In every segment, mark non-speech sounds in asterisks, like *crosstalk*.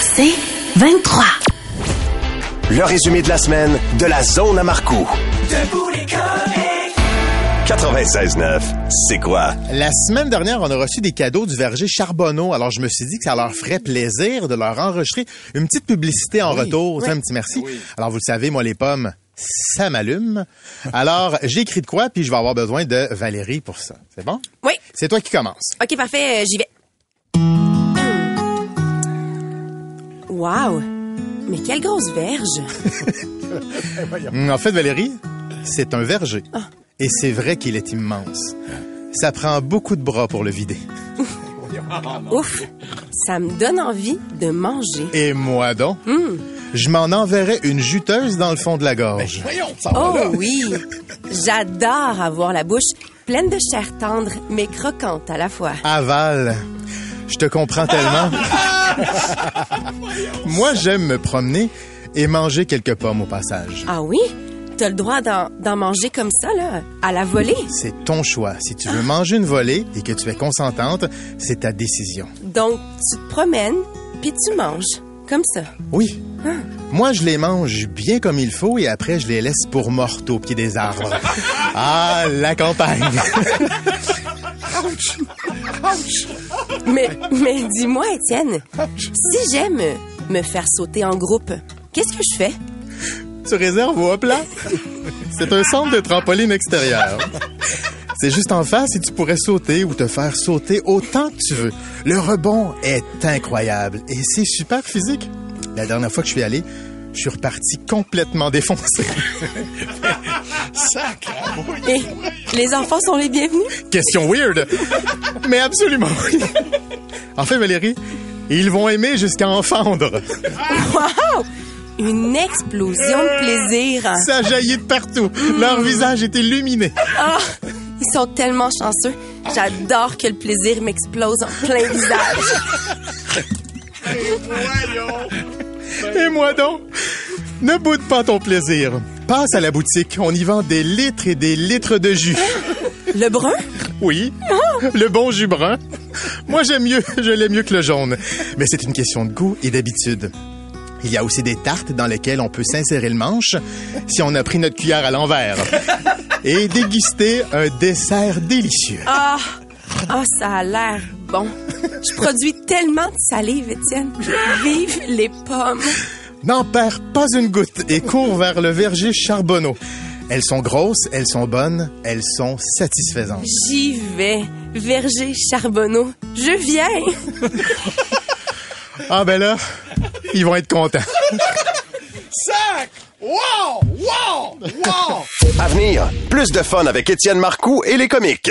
C'est 23. Le résumé de la semaine de la zone à Marcoux. 96.9, c'est quoi? La semaine dernière, on a reçu des cadeaux du verger Charbonneau. Alors, je me suis dit que ça leur ferait plaisir de leur enregistrer une petite publicité en retour. Tu sais, Un petit merci. Alors, vous le savez, moi, les pommes, ça m'allume. Alors, *laughs* j'ai écrit de quoi, puis je vais avoir besoin de Valérie pour ça. C'est bon? Oui. C'est toi qui commence. OK, parfait, euh, j'y vais. Wow! Mais quelle grosse verge! *laughs* En fait, Valérie, c'est un verger. Et c'est vrai qu'il est immense. Ça prend beaucoup de bras pour le vider. *laughs* Ouf! Ça me donne envie de manger. Et moi donc, je m'en enverrais une juteuse dans le fond de la gorge. Oh oui! J'adore avoir la bouche pleine de chair tendre, mais croquante à la fois. Aval. Je te comprends tellement. *laughs* *laughs* Moi, j'aime me promener et manger quelques pommes au passage. Ah oui? T'as le droit d'en manger comme ça, là, à la volée? C'est ton choix. Si tu veux manger une volée et que tu es consentante, c'est ta décision. Donc, tu te promènes, puis tu manges. Comme ça. Oui. Moi, je les mange bien comme il faut et après, je les laisse pour mortes au pied des arbres. *laughs* Ah, la campagne. *laughs* *laughs* Mais, dis-moi, Étienne, si j'aime me faire sauter en groupe, qu'est-ce que je fais? tu réserves au plat. C'est un centre de trampoline extérieur. C'est juste en face et tu pourrais sauter ou te faire sauter autant que tu veux. Le rebond est incroyable et c'est super physique. La dernière fois que je suis allé, je suis reparti complètement défoncé. *laughs* Et les enfants sont les bienvenus? Question weird, mais absolument oui. En fait, Valérie, ils vont aimer jusqu'à en fendre. Wow! Une explosion de plaisir. Ça jaillit de partout. Leur visage est illuminé. Ah! Ils sont tellement chanceux. J'adore que le plaisir m'explose en plein visage. Et moi donc, ne boude pas ton plaisir. Passe à la boutique, on y vend des litres et des litres de jus. Le brun? Oui, le bon jus brun. Moi, j'aime mieux, *laughs* je l'aime mieux que le jaune. Mais c'est une question de goût et d'habitude. Il y a aussi des tartes dans lesquelles on peut s'insérer le manche si on a pris notre cuillère à l'envers et déguster un dessert délicieux. Ah! Ah, ça a l'air bon. Je produis tellement de salive, Étienne. Vive les pommes. N'en perds pas une goutte et cours vers le verger Charbonneau. Elles sont grosses, elles sont bonnes, elles sont satisfaisantes. J'y vais. Verger Charbonneau. Je viens. Ah ben là, ils vont être contents. À venir, plus de fun avec Étienne Marcoux et les comiques.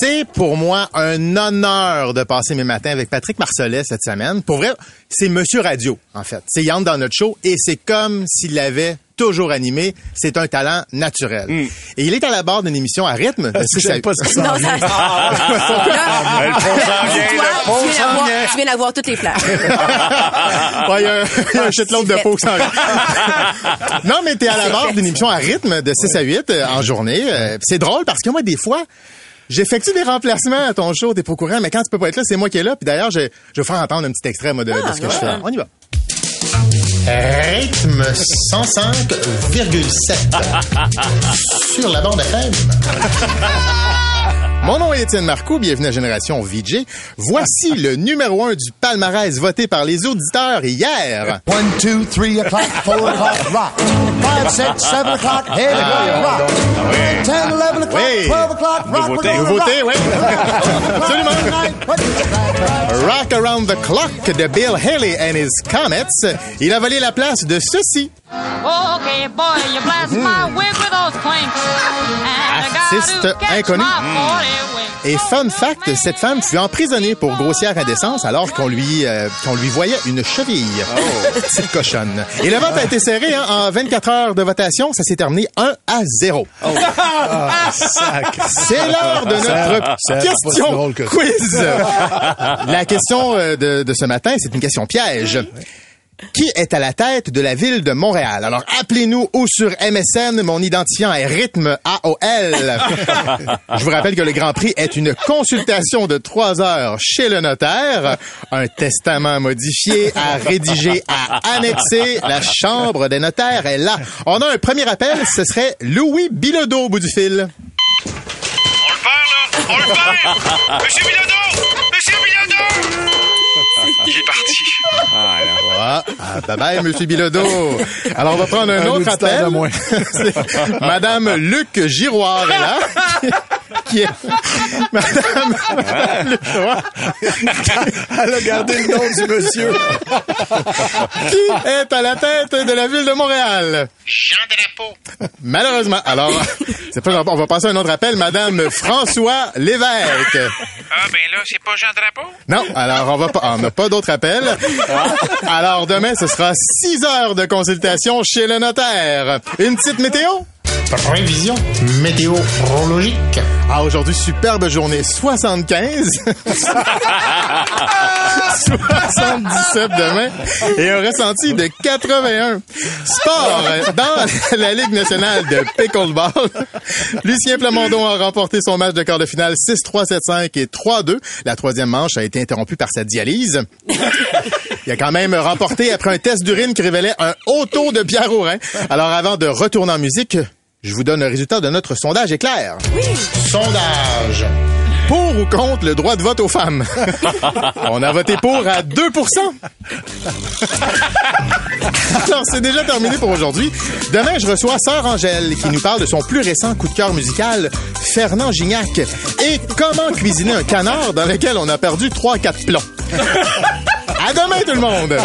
C'est pour moi un honneur de passer mes matins avec Patrick Marcelet cette semaine. Pour vrai, c'est Monsieur Radio, en fait. C'est Yann dans notre show et c'est comme s'il l'avait toujours animé. C'est un talent naturel. Et il est à la barre d'une émission à rythme. à- Non, ça... S'en vient, toi, le fond tu viens s'en d'avoir- vient. tu viens d'avoir toutes les flashs. Ouais, il y a un, y a un shitload de peau qui s'en vient. Non, mais t'es à la barre d'une émission à rythme de 6 à 8 euh, en journée. Euh, C'est drôle parce que moi, des fois, j'effectue des remplacements à ton show, t'es pas au courant, mais quand tu peux pas être là, c'est moi qui est là. Puis d'ailleurs, je, je vais faire entendre un petit extrait moi, de, de ce que je fais. On y va. Rythme 105,7 *laughs* sur la bande FM. *laughs* Mon nom est Étienne Marcoux, bienvenue à Génération VJ. Voici le numéro un du palmarès voté par les auditeurs hier. One, two, three o'clock, four o'clock, rock. Five, six, seven o'clock, eight o'clock, rock. Ten, eleven o'clock, Oui. twelve o'clock, rock. Nouveauté. Nouveauté, rock. oui. Absolument. Rock Around the Clock de Bill Haley and his Comets. Il a volé la place de ceci. Okay, boy, you blast my wig with those clinks. Inconnu. my 40 winks. Et fun fact, cette femme fut emprisonnée pour grossière indécence alors qu'on lui euh, qu'on lui voyait une cheville. *laughs* Petite cochonne. Et le vote a été serré hein, en 24 heures de votation. Ça s'est terminé 1 à 0. C'est l'heure de notre question que quiz. La question euh, de, de ce matin, c'est une question piège. Qui est à la tête de la ville de Montréal? Alors, appelez-nous ou sur MSN. Mon identifiant est rythme AOL. *laughs* Je vous rappelle que le Grand Prix est une consultation de trois heures chez le notaire, un testament modifié à rédiger, à annexer. La chambre des notaires est là. On a un premier appel. Ce serait Louis Bilodeau au bout du fil. On le perd, là! On le perd! Monsieur Bilodeau! Monsieur Bilodeau! *laughs* Il est parti. Ah, ah, bye bye, Monsieur Bilodeau. Alors, on va prendre un, Un autre appel. *laughs* Madame Luc Giroir est là. *laughs* Qui est... *laughs* Madame. *laughs* Elle a gardé le nom du monsieur. Qui est à la tête de la ville de Montréal? Jean Drapeau. Malheureusement. Alors, *laughs* c'est pas grave. On va passer à un autre appel. Madame François Lévesque. Ah, ben là, c'est pas Jean Drapeau? Non, alors on va pas, on n'a pas d'autres appels. Alors demain, ce sera 6 heures de consultation chez le notaire. Une petite météo? Prévision météorologique. Ah, aujourd'hui, superbe journée. 75. 77 *laughs* demain. Et un ressenti de 81. Sport. Dans la Ligue nationale de pickleball, Lucien Plamondon a remporté son match de quart de finale 6-3, 7-5 et 3-2. La troisième manche a été interrompue par sa dialyse. Il a quand même remporté après un test d'urine qui révélait un haut taux de Pierre au rein. Alors, avant de retourner en musique, je vous donne le résultat de notre sondage éclair. Sondage. Pour ou contre le droit de vote aux femmes? *laughs* On a voté pour à 2% Alors, c'est déjà terminé pour aujourd'hui. Demain, je reçois Sœur Angèle qui nous parle de son plus récent coup de cœur musical, Fernand Gignac, et comment cuisiner un canard dans lequel on a perdu 3-4 plombs? À demain, tout le monde!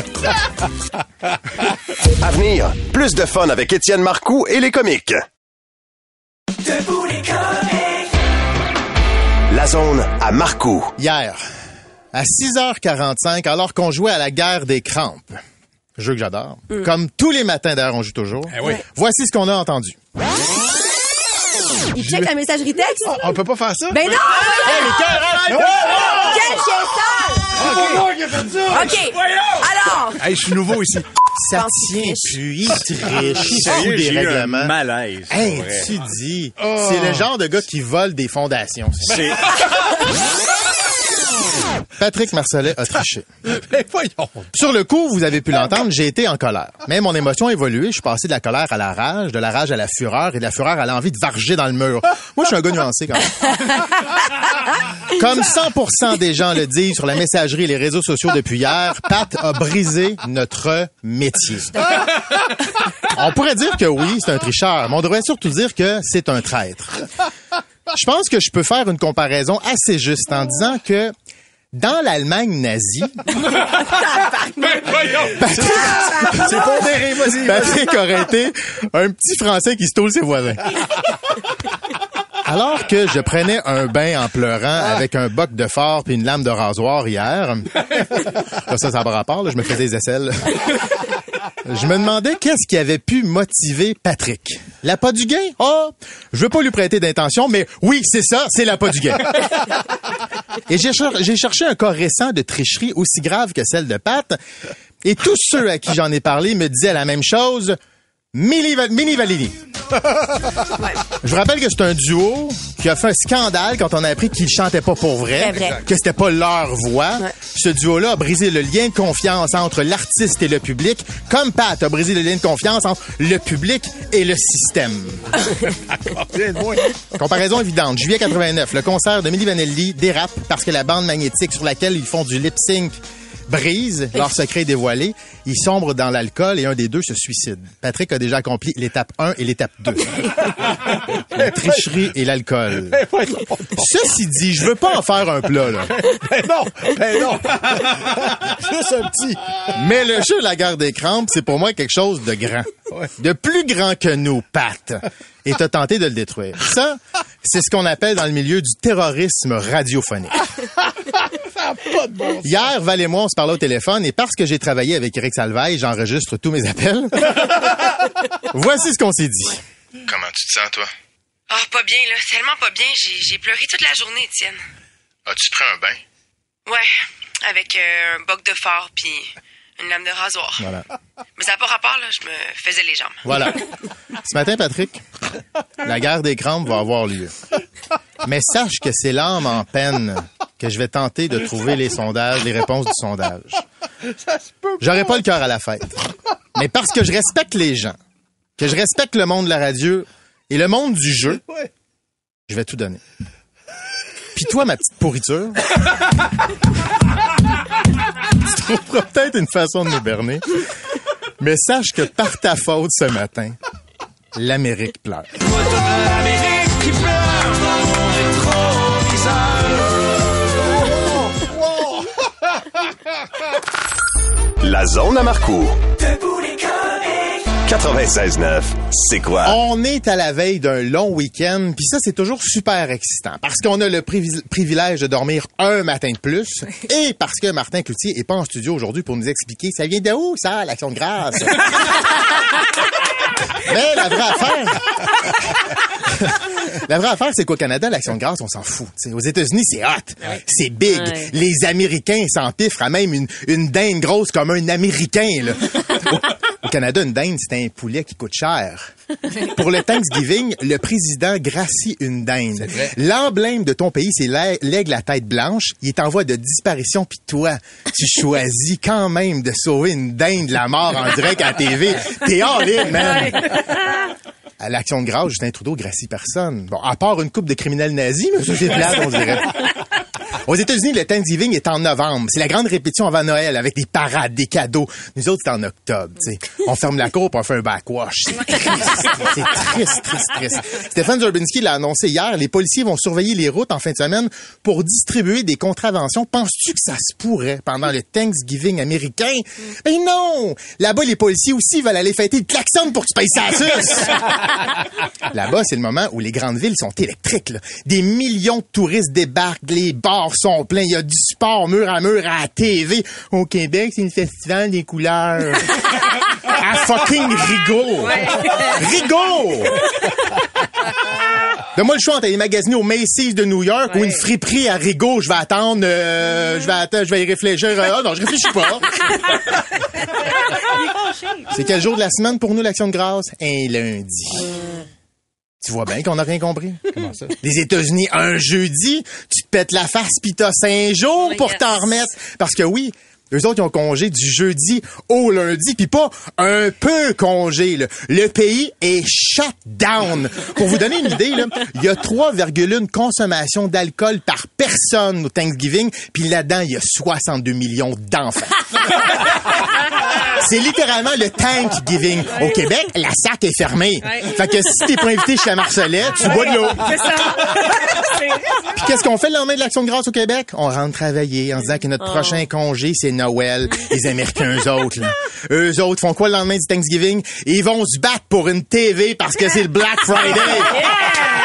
À venir, plus de fun avec Étienne Marcoux et les comiques. La zone à Marcoux. Hier, à 6h45, alors qu'on jouait à la guerre des crampes, jeu que j'adore, comme tous les matins d'ailleurs, on joue toujours, voici ce qu'on a entendu. Il check la messagerie texte? On peut pas faire ça? Ben non! Quel chien sale! OK. Alors, Hey, je suis nouveau ici. Ça tient il triche, fout des j'ai eu un règlements. malaise. Hey, tu dis, c'est le genre de gars qui vole des fondations. C'est- Patrick Marcellet a triché. *laughs* Ben voyons. Sur le coup, vous avez pu l'entendre, j'ai été en colère. Mais mon émotion a évolué. Je suis passé de la colère à la rage, de la rage à la fureur et de la fureur à l'envie de varger dans le mur. Moi, je suis un gars nuancé quand même. Comme 100% des gens le disent sur la messagerie et les réseaux sociaux depuis hier, Pat a brisé notre métier. On pourrait dire que oui, c'est un tricheur, mais on devrait surtout dire que c'est un traître. Je pense que je peux faire une comparaison assez juste en disant que dans l'Allemagne nazie, *laughs* C'est pondéré, vas-y. Patrick aurait été un petit Français qui stole ses voisins. Alors que je prenais un bain en pleurant avec un boc de fort puis une lame de rasoir hier, *laughs* ça, ça n'a pas rapport, là, je me faisais des aisselles. Je me demandais qu'est-ce qui avait pu motiver Patrick. L'appât du gain? Oh, je veux pas lui prêter d'intention, mais oui, c'est ça, c'est l'appât du gain. *laughs* Et j'ai cher- j'ai cherché un cas récent de tricherie aussi grave que celle de Pat. Et tous ceux à qui j'en ai parlé me disaient la même chose. Mini, Mini Valini. *laughs* Je vous rappelle que c'est un duo qui a fait un scandale quand on a appris qu'ils chantaient pas pour vrai, vrai. que c'était pas leur voix. Ouais. Ce duo-là a brisé le lien de confiance entre l'artiste et le public, comme Pat a brisé le lien de confiance entre le public et le système. *laughs* Comparaison évidente. Juillet 89, le concert de Milli Vanilli dérape parce que la bande magnétique sur laquelle ils font du lip sync brise, leur secret dévoilé. Ils sombrent dans l'alcool et un des deux se suicide. Patrick a déjà accompli l'étape 1 et l'étape 2. *laughs* la tricherie et l'alcool. *laughs* Ceci dit, je veux pas en faire un plat, là. *laughs* Ben non, ben non. Juste un petit. Mais le jeu La guerre des crampes, c'est pour moi quelque chose de grand. De plus grand que nous, Pat. Et t'as tenté de le détruire. Ça, c'est ce qu'on appelle dans le milieu du terrorisme radiophonique. Hier, Val et moi, on se parlait au téléphone et parce que j'ai travaillé avec Eric Salvaille, j'enregistre tous mes appels. *laughs* Voici ce qu'on s'est dit. Comment tu te sens, toi? Ah, pas bien, là. Tellement pas bien. J'ai j'ai pleuré toute la journée, Étienne. As-tu pris un bain? Ouais, avec euh, un boc de phare puis une lame de rasoir. Voilà. Mais ça n'a pas rapport, là. Je me faisais les jambes. Voilà. Ce matin, Patrick, la guerre des crampes va avoir lieu. Mais sache que c'est l'âme en peine que je vais tenter de trouver les sondages, les réponses du sondage. *laughs* J'aurai pas le cœur à la fête. Mais parce que je respecte les gens, que je respecte le monde de la radio et le monde du jeu, je vais tout donner. Puis toi, ma petite pourriture, *laughs* tu trouveras peut-être une façon de nous berner. Mais sache que par ta faute ce matin, l'Amérique pleure. La zone à Marcourt. 96.9, c'est quoi? On est à la veille d'un long week-end, puis ça, c'est toujours super excitant, parce qu'on a le privi- privilège de dormir un matin de plus, *laughs* et parce que Martin Cloutier est pas en studio aujourd'hui pour nous expliquer ça vient de où, ça, l'action de grâce? Mais *laughs* la vraie affaire... *laughs* *laughs* La vraie affaire, c'est qu'au Canada, l'action de grâce, on s'en fout. T'sais, aux États-Unis, c'est hot. C'est big. Ouais. Les Américains s'empiffrent à même une, une dinde grosse comme un Américain. Là. *laughs* Au, au Canada, une dinde, c'est un poulet qui coûte cher. Pour le Thanksgiving, le président gracie une dinde. L'emblème de ton pays, c'est l'ai- l'aigle à tête blanche. Il est en voie de disparition, puis toi, tu choisis quand même de sauver une dinde de la mort en direct à la TV. T'es all in, man! *laughs* À l'action de grâce, Justin Trudeau gracie personne. Bon, à part une coupe de criminels nazis, mais ça, c'est plate, on dirait. *laughs* Aux États-Unis, le Thanksgiving est en novembre. C'est la grande répétition avant Noël avec des parades, des cadeaux. Nous autres, c'est en octobre. tu sais. On ferme la cour pour on fait un backwash. C'est triste, triste, triste, triste. Stéphane Zurbinski l'a annoncé hier. Les policiers vont surveiller les routes en fin de semaine pour distribuer des contraventions. Penses-tu que ça se pourrait pendant le Thanksgiving américain? Ben non! Là-bas, les policiers aussi veulent aller fêter le klaxon pour que tu payes ça. Là-bas, c'est le moment où les grandes villes sont électriques. là. Des millions de touristes débarquent, les bars sont pleins, il y a du sport mur à mur à la TV. Au Québec, c'est le festival des couleurs. *laughs* à fucking Rigaud. Rigaud! Donne-moi le choix entre aller magasiner au Macy's de New York ou une friperie à Rigaud. Je vais attendre, euh, je vais attendre, je vais y réfléchir. Ah non, je réfléchis pas. *laughs* C'est quel jour de la semaine pour nous, l'Action de grâce? Un lundi. Tu vois bien qu'on n'a rien compris. Comment ça? Les États-Unis, un jeudi, tu te pètes la face pis t'as cinq jours Oh, pour t'en remettre. Parce que oui, eux autres, ils ont congé du jeudi au lundi, puis pas un peu congé. là. Le pays est shut down. Pour vous donner une idée, là, il y a 3,1 consommation d'alcool par personne au Thanksgiving, puis là-dedans, il y a 62 millions d'enfants. *laughs* C'est littéralement le Thanksgiving. Au Québec, la sac est fermée. Fait que si t'es pas invité chez la Marcelette, tu bois de l'eau. *laughs* Puis qu'est-ce qu'on fait le lendemain de l'Action de grâce au Québec? On rentre travailler en disant que notre prochain congé, c'est Noël. Les Américains, eux autres, là. Eux autres font quoi le lendemain du Thanksgiving? Ils vont se battre pour une TV parce que c'est le Black Friday. *laughs*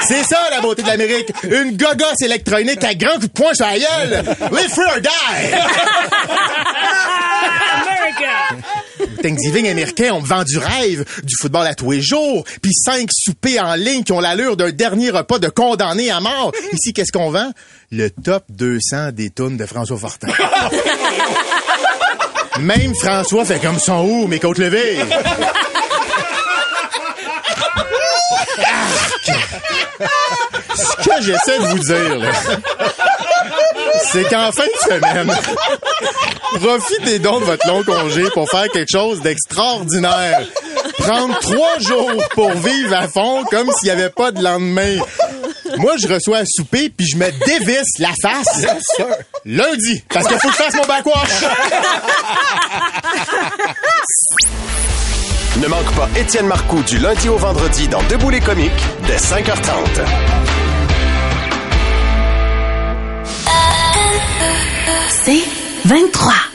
C'est ça, la beauté de l'Amérique. Une gogosse électronique à grand coup de poing sur la gueule. Live free or die! *laughs* Thanksgiving américain, on me vend du rêve, du football à tous les jours, puis cinq soupers en ligne qui ont l'allure d'un dernier repas de condamné à mort. Ici, qu'est-ce qu'on vend? Le top 200 des tunes de François Fortin. Même François fait comme son ou, mes côtes levées. Ce que j'essaie de vous dire, là, c'est qu'en fin de semaine, profitez donc de votre long congé pour faire quelque chose d'extraordinaire. Prendre trois jours pour vivre à fond comme s'il n'y avait pas de lendemain. Moi, je reçois un souper puis je me dévisse la face lundi parce qu'il faut que je fasse mon backwash. Ne manque pas Étienne Marcoux du lundi au vendredi dans Debout les comiques dès 5h30. C'est 23.